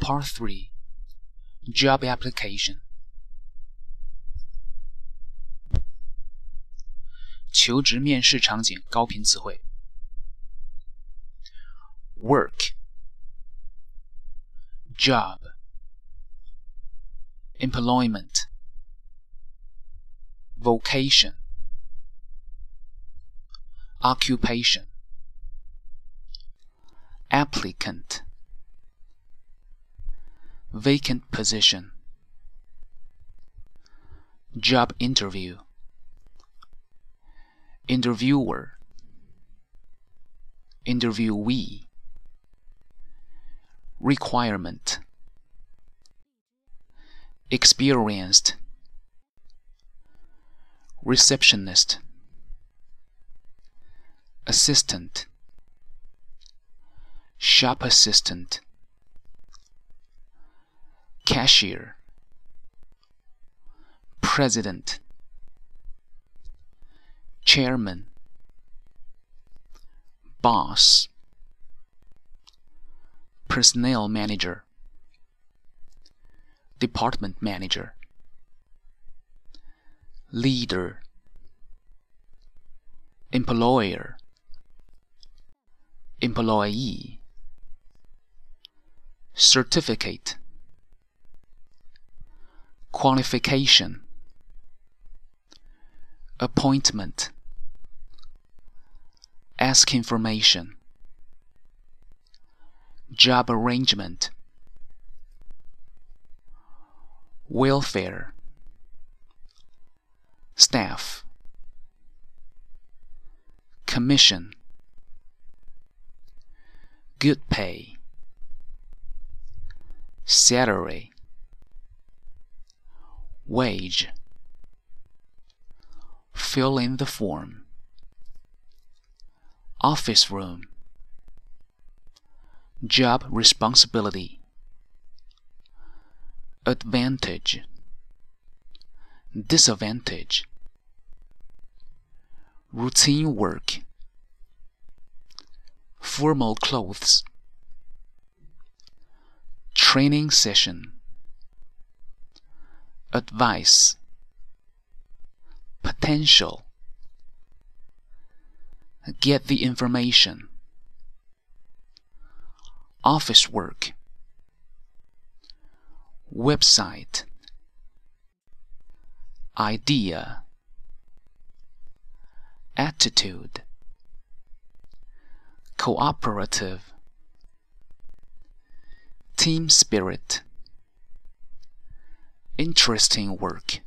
Part 3 Job Application 求职面试场景高频词汇 Work Job Employment Vocation Occupation Applicant vacant position. Job interview. Interviewer. Interviewee. Requirement. Experienced. Receptionist. Assistant. Shop assistant cashier president chairman boss personnel manager department manager leader employer employee certificate qualification appointment ask information job arrangement welfare staff commission good pay salary wage. Fill in the form. Office room. Job responsibility. Advantage. Disadvantage. Routine work. Formal clothes. Training session advice potential. Get the information. Office work. Website. Idea. Attitude. Cooperative. Team spirit interesting work.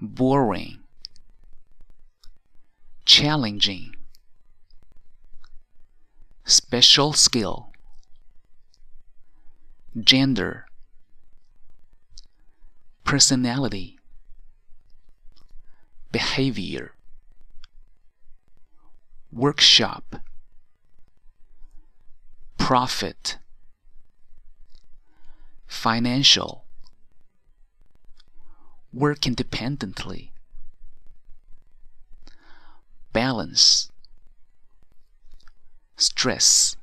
Boring. Challenging. Special skill. Gender. Personality. Behavior. Workshop. Profit financial. Work independently. Balance. Stress.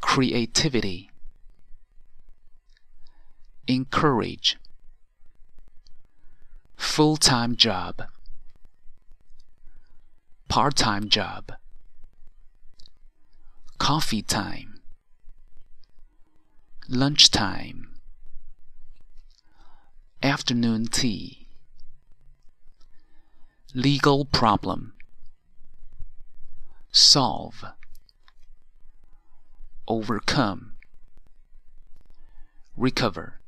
Creativity. Encourage. Full-time job. Part-time job. Coffee time lunchtime. Afternoon tea. Legal problem. Solve. Overcome. Recover